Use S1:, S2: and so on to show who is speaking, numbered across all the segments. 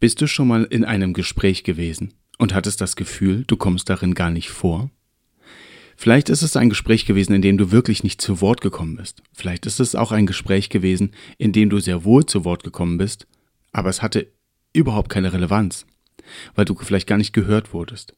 S1: Bist du schon mal in einem Gespräch gewesen und hattest das Gefühl, du kommst darin gar nicht vor? Vielleicht ist es ein Gespräch gewesen, in dem du wirklich nicht zu Wort gekommen bist. Vielleicht ist es auch ein Gespräch gewesen, in dem du sehr wohl zu Wort gekommen bist, aber es hatte überhaupt keine Relevanz, weil du vielleicht gar nicht gehört wurdest.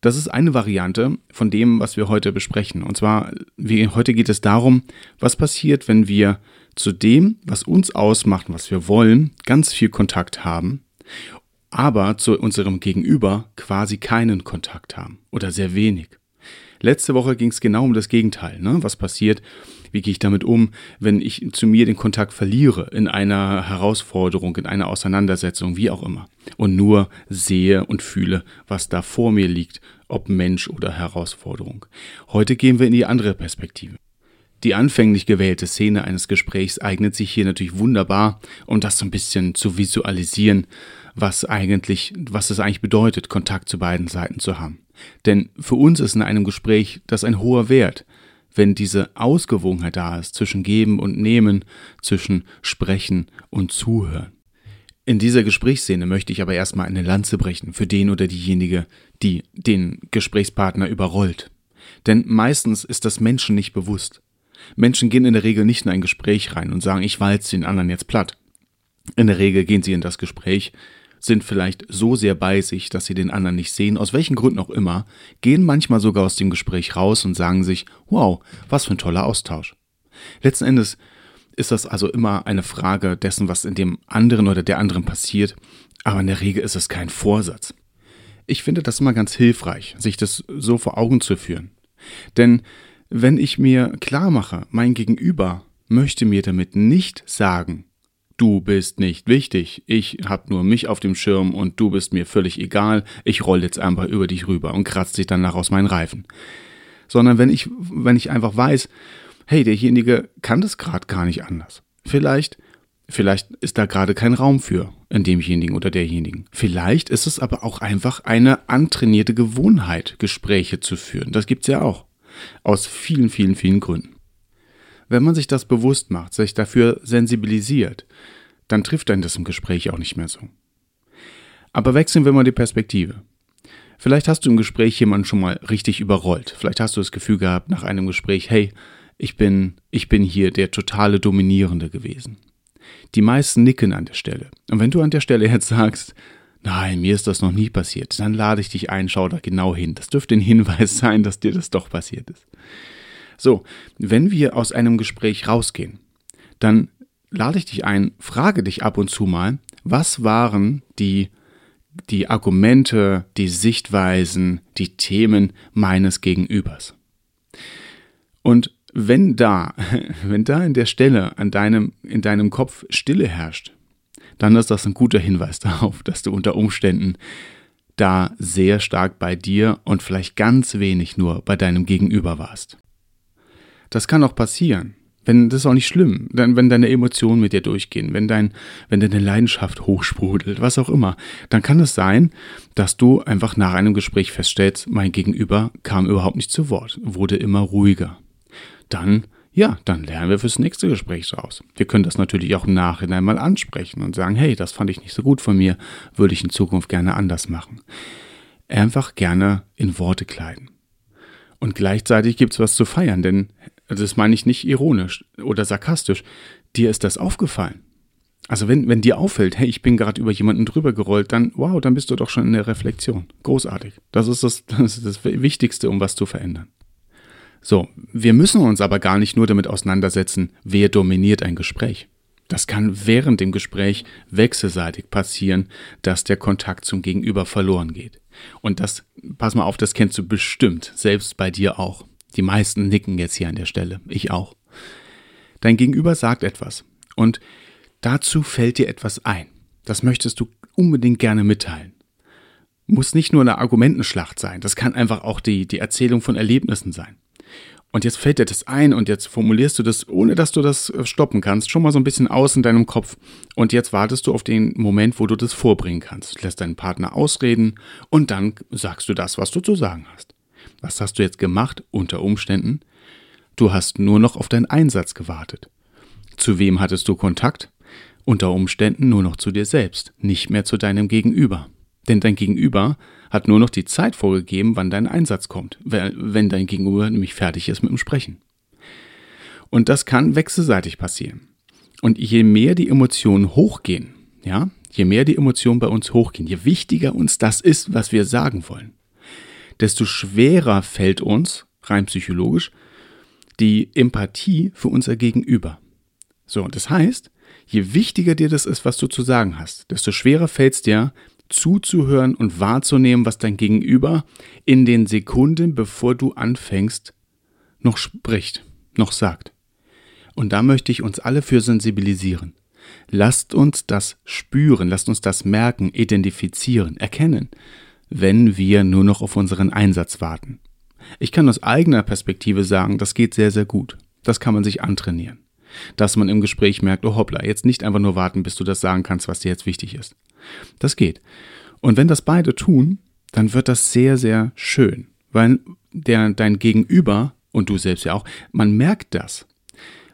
S1: Das ist eine Variante von dem, was wir heute besprechen. Und zwar, wie, heute geht es darum, was passiert, wenn wir zu dem, was uns ausmacht, was wir wollen, ganz viel Kontakt haben, aber zu unserem Gegenüber quasi keinen Kontakt haben oder sehr wenig. Letzte Woche ging es genau um das Gegenteil. Ne? Was passiert? Wie gehe ich damit um, wenn ich zu mir den Kontakt verliere in einer Herausforderung, in einer Auseinandersetzung, wie auch immer, und nur sehe und fühle, was da vor mir liegt, ob Mensch oder Herausforderung. Heute gehen wir in die andere Perspektive. Die anfänglich gewählte Szene eines Gesprächs eignet sich hier natürlich wunderbar, um das so ein bisschen zu visualisieren, was eigentlich, was es eigentlich bedeutet, Kontakt zu beiden Seiten zu haben. Denn für uns ist in einem Gespräch das ein hoher Wert, wenn diese Ausgewogenheit da ist zwischen Geben und Nehmen, zwischen Sprechen und Zuhören. In dieser Gesprächsszene möchte ich aber erstmal eine Lanze brechen für den oder diejenige, die den Gesprächspartner überrollt. Denn meistens ist das Menschen nicht bewusst. Menschen gehen in der Regel nicht in ein Gespräch rein und sagen, ich walze den anderen jetzt platt. In der Regel gehen sie in das Gespräch, sind vielleicht so sehr bei sich, dass sie den anderen nicht sehen, aus welchen Gründen auch immer, gehen manchmal sogar aus dem Gespräch raus und sagen sich, wow, was für ein toller Austausch. Letzten Endes ist das also immer eine Frage dessen, was in dem anderen oder der anderen passiert, aber in der Regel ist es kein Vorsatz. Ich finde das immer ganz hilfreich, sich das so vor Augen zu führen. Denn wenn ich mir klar mache, mein Gegenüber möchte mir damit nicht sagen, du bist nicht wichtig, ich hab nur mich auf dem Schirm und du bist mir völlig egal, ich roll jetzt einfach über dich rüber und kratze dich danach aus meinen Reifen. Sondern wenn ich, wenn ich einfach weiß, hey, derjenige kann das gerade gar nicht anders. Vielleicht, vielleicht ist da gerade kein Raum für in demjenigen oder derjenigen. Vielleicht ist es aber auch einfach eine antrainierte Gewohnheit, Gespräche zu führen. Das gibt's ja auch. Aus vielen, vielen, vielen Gründen. Wenn man sich das bewusst macht, sich dafür sensibilisiert, dann trifft einen das im Gespräch auch nicht mehr so. Aber wechseln wir mal die Perspektive. Vielleicht hast du im Gespräch jemanden schon mal richtig überrollt. Vielleicht hast du das Gefühl gehabt nach einem Gespräch, hey, ich bin, ich bin hier der totale Dominierende gewesen. Die meisten nicken an der Stelle. Und wenn du an der Stelle jetzt sagst, Nein, mir ist das noch nie passiert. Dann lade ich dich ein, schau da genau hin. Das dürfte ein Hinweis sein, dass dir das doch passiert ist. So, wenn wir aus einem Gespräch rausgehen, dann lade ich dich ein, frage dich ab und zu mal, was waren die, die Argumente, die Sichtweisen, die Themen meines Gegenübers? Und wenn da, wenn da in der Stelle an deinem, in deinem Kopf Stille herrscht, dann ist das ein guter Hinweis darauf, dass du unter Umständen da sehr stark bei dir und vielleicht ganz wenig nur bei deinem Gegenüber warst. Das kann auch passieren. Wenn, das ist auch nicht schlimm, denn wenn deine Emotionen mit dir durchgehen, wenn dein, wenn deine Leidenschaft hochsprudelt, was auch immer, dann kann es sein, dass du einfach nach einem Gespräch feststellst, mein Gegenüber kam überhaupt nicht zu Wort, wurde immer ruhiger. Dann ja, dann lernen wir fürs nächste Gespräch draus. Wir können das natürlich auch im Nachhinein mal ansprechen und sagen, hey, das fand ich nicht so gut von mir, würde ich in Zukunft gerne anders machen. Einfach gerne in Worte kleiden. Und gleichzeitig gibt es was zu feiern, denn das meine ich nicht ironisch oder sarkastisch. Dir ist das aufgefallen. Also wenn, wenn dir auffällt, hey, ich bin gerade über jemanden drüber gerollt, dann wow, dann bist du doch schon in der Reflexion. Großartig. Das ist das, das, ist das Wichtigste, um was zu verändern. So, wir müssen uns aber gar nicht nur damit auseinandersetzen, wer dominiert ein Gespräch. Das kann während dem Gespräch wechselseitig passieren, dass der Kontakt zum Gegenüber verloren geht. Und das, pass mal auf, das kennst du bestimmt, selbst bei dir auch. Die meisten nicken jetzt hier an der Stelle, ich auch. Dein Gegenüber sagt etwas und dazu fällt dir etwas ein. Das möchtest du unbedingt gerne mitteilen. Muss nicht nur eine Argumentenschlacht sein, das kann einfach auch die, die Erzählung von Erlebnissen sein. Und jetzt fällt dir das ein und jetzt formulierst du das, ohne dass du das äh, stoppen kannst, schon mal so ein bisschen aus in deinem Kopf. Und jetzt wartest du auf den Moment, wo du das vorbringen kannst. Lässt deinen Partner ausreden und dann sagst du das, was du zu sagen hast. Was hast du jetzt gemacht unter Umständen? Du hast nur noch auf deinen Einsatz gewartet. Zu wem hattest du Kontakt? Unter Umständen nur noch zu dir selbst, nicht mehr zu deinem Gegenüber. Denn dein Gegenüber hat nur noch die Zeit vorgegeben, wann dein Einsatz kommt, wenn dein Gegenüber nämlich fertig ist mit dem Sprechen. Und das kann wechselseitig passieren. Und je mehr die Emotionen hochgehen, ja, je mehr die Emotionen bei uns hochgehen, je wichtiger uns das ist, was wir sagen wollen, desto schwerer fällt uns, rein psychologisch, die Empathie für unser Gegenüber. So, das heißt, je wichtiger dir das ist, was du zu sagen hast, desto schwerer fällt es dir, zuzuhören und wahrzunehmen, was dein Gegenüber in den Sekunden, bevor du anfängst, noch spricht, noch sagt. Und da möchte ich uns alle für sensibilisieren. Lasst uns das spüren, lasst uns das merken, identifizieren, erkennen, wenn wir nur noch auf unseren Einsatz warten. Ich kann aus eigener Perspektive sagen, das geht sehr, sehr gut. Das kann man sich antrainieren. Dass man im Gespräch merkt, oh hoppla, jetzt nicht einfach nur warten, bis du das sagen kannst, was dir jetzt wichtig ist. Das geht. Und wenn das beide tun, dann wird das sehr, sehr schön, weil der, dein Gegenüber und du selbst ja auch, man merkt das.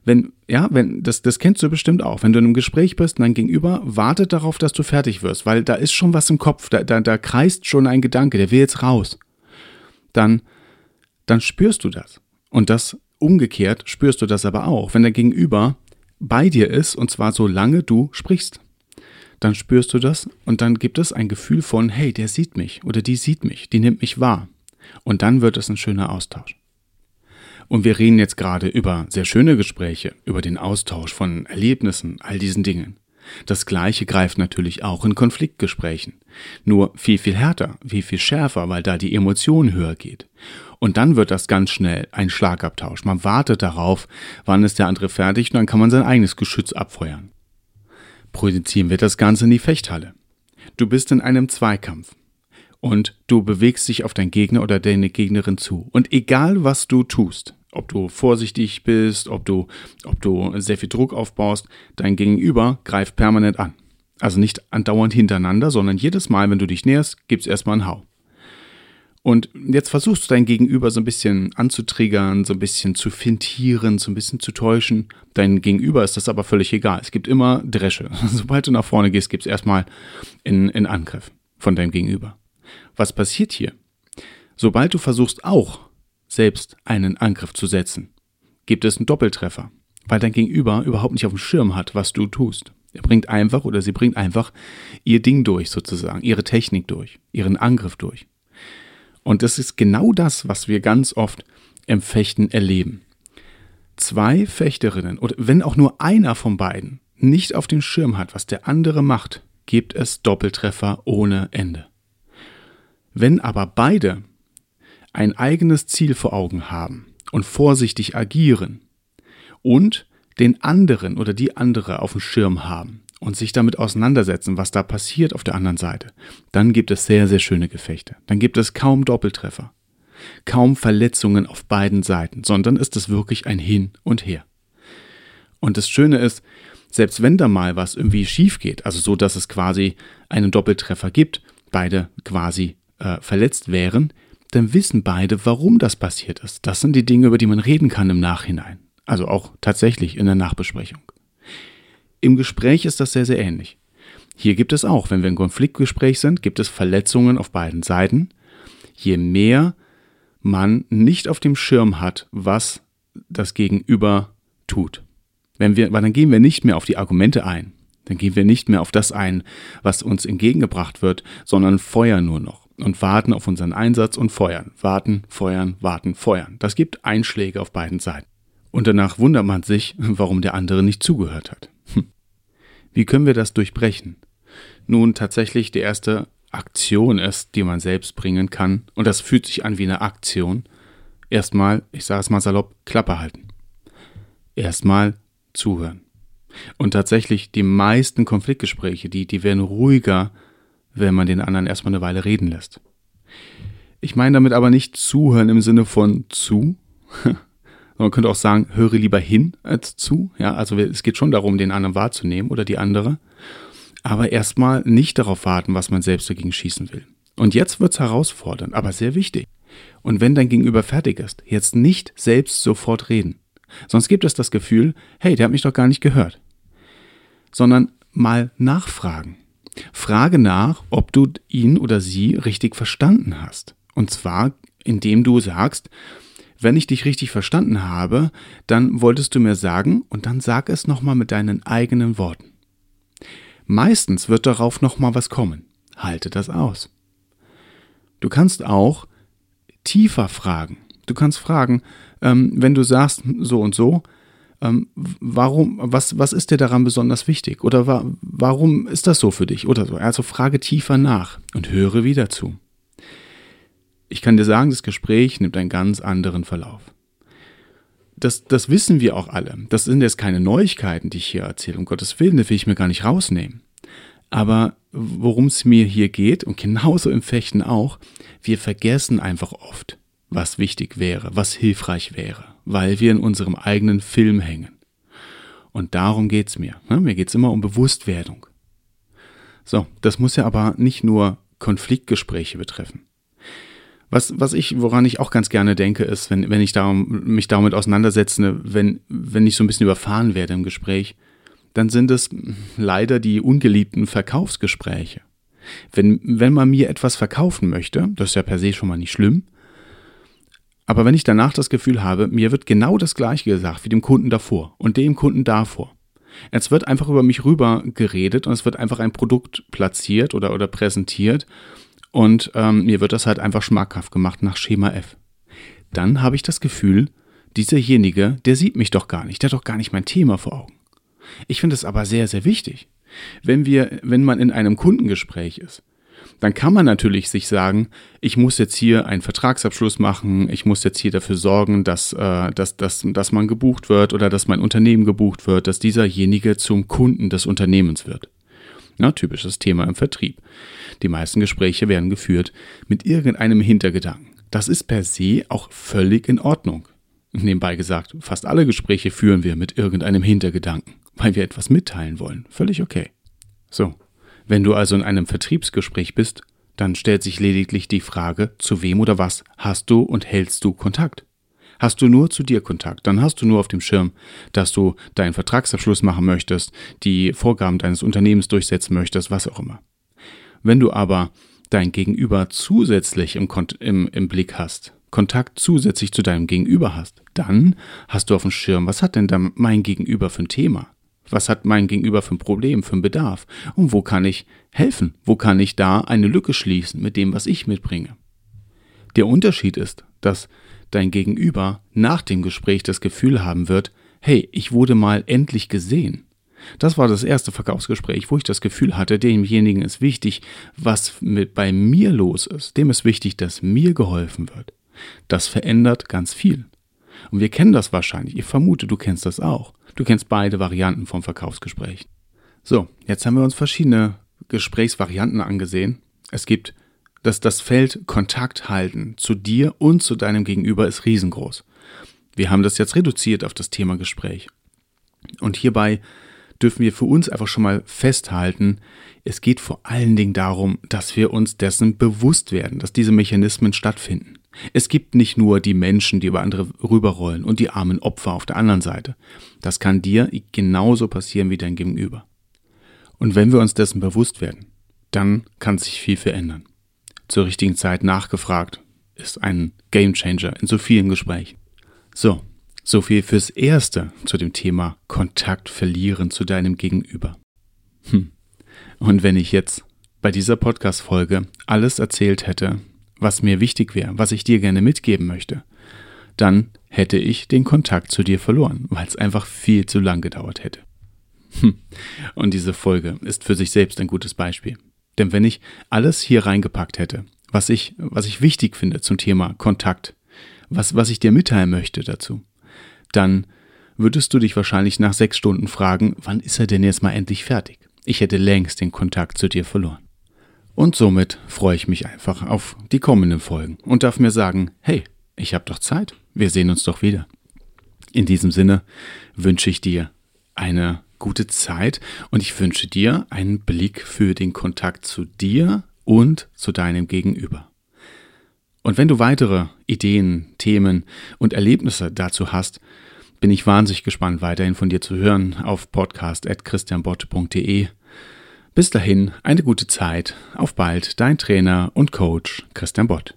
S1: Wenn, ja, wenn, das, das kennst du bestimmt auch. Wenn du in einem Gespräch bist und dein Gegenüber wartet darauf, dass du fertig wirst, weil da ist schon was im Kopf, da, da, da kreist schon ein Gedanke, der will jetzt raus. Dann, dann spürst du das. Und das umgekehrt spürst du das aber auch, wenn der Gegenüber bei dir ist und zwar solange du sprichst dann spürst du das und dann gibt es ein Gefühl von, hey, der sieht mich oder die sieht mich, die nimmt mich wahr. Und dann wird es ein schöner Austausch. Und wir reden jetzt gerade über sehr schöne Gespräche, über den Austausch von Erlebnissen, all diesen Dingen. Das Gleiche greift natürlich auch in Konfliktgesprächen. Nur viel, viel härter, viel, viel schärfer, weil da die Emotion höher geht. Und dann wird das ganz schnell ein Schlagabtausch. Man wartet darauf, wann ist der andere fertig und dann kann man sein eigenes Geschütz abfeuern projizieren wir das Ganze in die Fechthalle. Du bist in einem Zweikampf und du bewegst dich auf deinen Gegner oder deine Gegnerin zu. Und egal was du tust, ob du vorsichtig bist, ob du, ob du sehr viel Druck aufbaust, dein Gegenüber greift permanent an. Also nicht andauernd hintereinander, sondern jedes Mal, wenn du dich näherst, gibt's erstmal einen Hau. Und jetzt versuchst du dein Gegenüber so ein bisschen anzutriggern, so ein bisschen zu fintieren, so ein bisschen zu täuschen. Dein Gegenüber ist das aber völlig egal. Es gibt immer Dresche. Sobald du nach vorne gehst, gibt es erstmal in, in Angriff von deinem Gegenüber. Was passiert hier? Sobald du versuchst auch selbst einen Angriff zu setzen, gibt es einen Doppeltreffer, weil dein Gegenüber überhaupt nicht auf dem Schirm hat, was du tust. Er bringt einfach oder sie bringt einfach ihr Ding durch sozusagen, ihre Technik durch, ihren Angriff durch. Und das ist genau das, was wir ganz oft im Fechten erleben. Zwei Fechterinnen oder wenn auch nur einer von beiden nicht auf dem Schirm hat, was der andere macht, gibt es Doppeltreffer ohne Ende. Wenn aber beide ein eigenes Ziel vor Augen haben und vorsichtig agieren und den anderen oder die andere auf dem Schirm haben und sich damit auseinandersetzen, was da passiert auf der anderen Seite, dann gibt es sehr, sehr schöne Gefechte. Dann gibt es kaum Doppeltreffer, kaum Verletzungen auf beiden Seiten, sondern ist es wirklich ein Hin und Her. Und das Schöne ist, selbst wenn da mal was irgendwie schief geht, also so, dass es quasi einen Doppeltreffer gibt, beide quasi äh, verletzt wären, dann wissen beide, warum das passiert ist. Das sind die Dinge, über die man reden kann im Nachhinein. Also auch tatsächlich in der Nachbesprechung. Im Gespräch ist das sehr, sehr ähnlich. Hier gibt es auch, wenn wir im Konfliktgespräch sind, gibt es Verletzungen auf beiden Seiten. Je mehr man nicht auf dem Schirm hat, was das Gegenüber tut. Wenn wir, weil dann gehen wir nicht mehr auf die Argumente ein. Dann gehen wir nicht mehr auf das ein, was uns entgegengebracht wird, sondern feuern nur noch und warten auf unseren Einsatz und feuern. Warten, feuern, warten, feuern. Das gibt Einschläge auf beiden Seiten. Und danach wundert man sich, warum der andere nicht zugehört hat. Wie können wir das durchbrechen? Nun, tatsächlich die erste Aktion ist, die man selbst bringen kann, und das fühlt sich an wie eine Aktion, erstmal, ich sage es mal salopp, Klappe halten. Erstmal zuhören. Und tatsächlich die meisten Konfliktgespräche, die, die werden ruhiger, wenn man den anderen erstmal eine Weile reden lässt. Ich meine damit aber nicht zuhören im Sinne von zu. Man könnte auch sagen, höre lieber hin als zu. Ja, also es geht schon darum, den anderen wahrzunehmen oder die andere. Aber erstmal nicht darauf warten, was man selbst dagegen schießen will. Und jetzt wird's herausfordernd, aber sehr wichtig. Und wenn dein Gegenüber fertig ist, jetzt nicht selbst sofort reden. Sonst gibt es das Gefühl, hey, der hat mich doch gar nicht gehört. Sondern mal nachfragen. Frage nach, ob du ihn oder sie richtig verstanden hast. Und zwar, indem du sagst, wenn ich dich richtig verstanden habe, dann wolltest du mir sagen und dann sag es nochmal mit deinen eigenen Worten. Meistens wird darauf nochmal was kommen. Halte das aus. Du kannst auch tiefer fragen. Du kannst fragen, ähm, wenn du sagst so und so, ähm, warum, was, was ist dir daran besonders wichtig? Oder wa warum ist das so für dich? Oder so. Also frage tiefer nach und höre wieder zu. Ich kann dir sagen, das Gespräch nimmt einen ganz anderen Verlauf. Das, das wissen wir auch alle. Das sind jetzt keine Neuigkeiten, die ich hier erzähle. Um Gottes Willen, das will ich mir gar nicht rausnehmen. Aber worum es mir hier geht, und genauso im Fechten auch, wir vergessen einfach oft, was wichtig wäre, was hilfreich wäre, weil wir in unserem eigenen Film hängen. Und darum geht's mir. Ne? Mir geht's immer um Bewusstwerdung. So, das muss ja aber nicht nur Konfliktgespräche betreffen. Was, was ich, woran ich auch ganz gerne denke, ist, wenn, wenn ich darum, mich damit auseinandersetze, wenn, wenn ich so ein bisschen überfahren werde im Gespräch, dann sind es leider die ungeliebten Verkaufsgespräche. Wenn, wenn man mir etwas verkaufen möchte, das ist ja per se schon mal nicht schlimm, aber wenn ich danach das Gefühl habe, mir wird genau das gleiche gesagt wie dem Kunden davor und dem Kunden davor. Es wird einfach über mich rüber geredet und es wird einfach ein Produkt platziert oder, oder präsentiert und ähm, mir wird das halt einfach schmackhaft gemacht nach Schema F. Dann habe ich das Gefühl, dieserjenige, der sieht mich doch gar nicht, der hat doch gar nicht mein Thema vor Augen. Ich finde es aber sehr, sehr wichtig. Wenn wir, wenn man in einem Kundengespräch ist, dann kann man natürlich sich sagen, ich muss jetzt hier einen Vertragsabschluss machen, ich muss jetzt hier dafür sorgen, dass, äh, dass, dass, dass man gebucht wird oder dass mein Unternehmen gebucht wird, dass dieserjenige zum Kunden des Unternehmens wird. Ja, typisches Thema im Vertrieb. Die meisten Gespräche werden geführt mit irgendeinem Hintergedanken. Das ist per se auch völlig in Ordnung. Nebenbei gesagt, fast alle Gespräche führen wir mit irgendeinem Hintergedanken, weil wir etwas mitteilen wollen. Völlig okay. So, wenn du also in einem Vertriebsgespräch bist, dann stellt sich lediglich die Frage, zu wem oder was hast du und hältst du Kontakt? Hast du nur zu dir Kontakt, dann hast du nur auf dem Schirm, dass du deinen Vertragsabschluss machen möchtest, die Vorgaben deines Unternehmens durchsetzen möchtest, was auch immer. Wenn du aber dein Gegenüber zusätzlich im, im, im Blick hast, Kontakt zusätzlich zu deinem Gegenüber hast, dann hast du auf dem Schirm, was hat denn da mein Gegenüber für ein Thema? Was hat mein Gegenüber für ein Problem, für einen Bedarf? Und wo kann ich helfen? Wo kann ich da eine Lücke schließen mit dem, was ich mitbringe? Der Unterschied ist, dass dein Gegenüber nach dem Gespräch das Gefühl haben wird, hey, ich wurde mal endlich gesehen. Das war das erste Verkaufsgespräch, wo ich das Gefühl hatte, demjenigen ist wichtig, was mit bei mir los ist. Dem ist wichtig, dass mir geholfen wird. Das verändert ganz viel. Und wir kennen das wahrscheinlich. Ich vermute, du kennst das auch. Du kennst beide Varianten vom Verkaufsgespräch. So, jetzt haben wir uns verschiedene Gesprächsvarianten angesehen. Es gibt dass das Feld Kontakt halten zu dir und zu deinem Gegenüber ist riesengroß. Wir haben das jetzt reduziert auf das Thema Gespräch. Und hierbei dürfen wir für uns einfach schon mal festhalten, es geht vor allen Dingen darum, dass wir uns dessen bewusst werden, dass diese Mechanismen stattfinden. Es gibt nicht nur die Menschen, die über andere rüberrollen und die armen Opfer auf der anderen Seite. Das kann dir genauso passieren wie dein Gegenüber. Und wenn wir uns dessen bewusst werden, dann kann sich viel verändern zur richtigen Zeit nachgefragt ist ein Gamechanger in so vielen Gesprächen. So, so viel fürs Erste zu dem Thema Kontakt verlieren zu deinem Gegenüber. Hm. Und wenn ich jetzt bei dieser Podcast-Folge alles erzählt hätte, was mir wichtig wäre, was ich dir gerne mitgeben möchte, dann hätte ich den Kontakt zu dir verloren, weil es einfach viel zu lang gedauert hätte. Hm. Und diese Folge ist für sich selbst ein gutes Beispiel. Denn wenn ich alles hier reingepackt hätte, was ich, was ich wichtig finde zum Thema Kontakt, was, was ich dir mitteilen möchte dazu, dann würdest du dich wahrscheinlich nach sechs Stunden fragen, wann ist er denn jetzt mal endlich fertig? Ich hätte längst den Kontakt zu dir verloren. Und somit freue ich mich einfach auf die kommenden Folgen und darf mir sagen, hey, ich habe doch Zeit, wir sehen uns doch wieder. In diesem Sinne wünsche ich dir eine gute Zeit und ich wünsche dir einen Blick für den Kontakt zu dir und zu deinem Gegenüber. Und wenn du weitere Ideen, Themen und Erlebnisse dazu hast, bin ich wahnsinnig gespannt, weiterhin von dir zu hören auf podcast.christianbott.de. Bis dahin, eine gute Zeit. Auf bald, dein Trainer und Coach Christian Bott.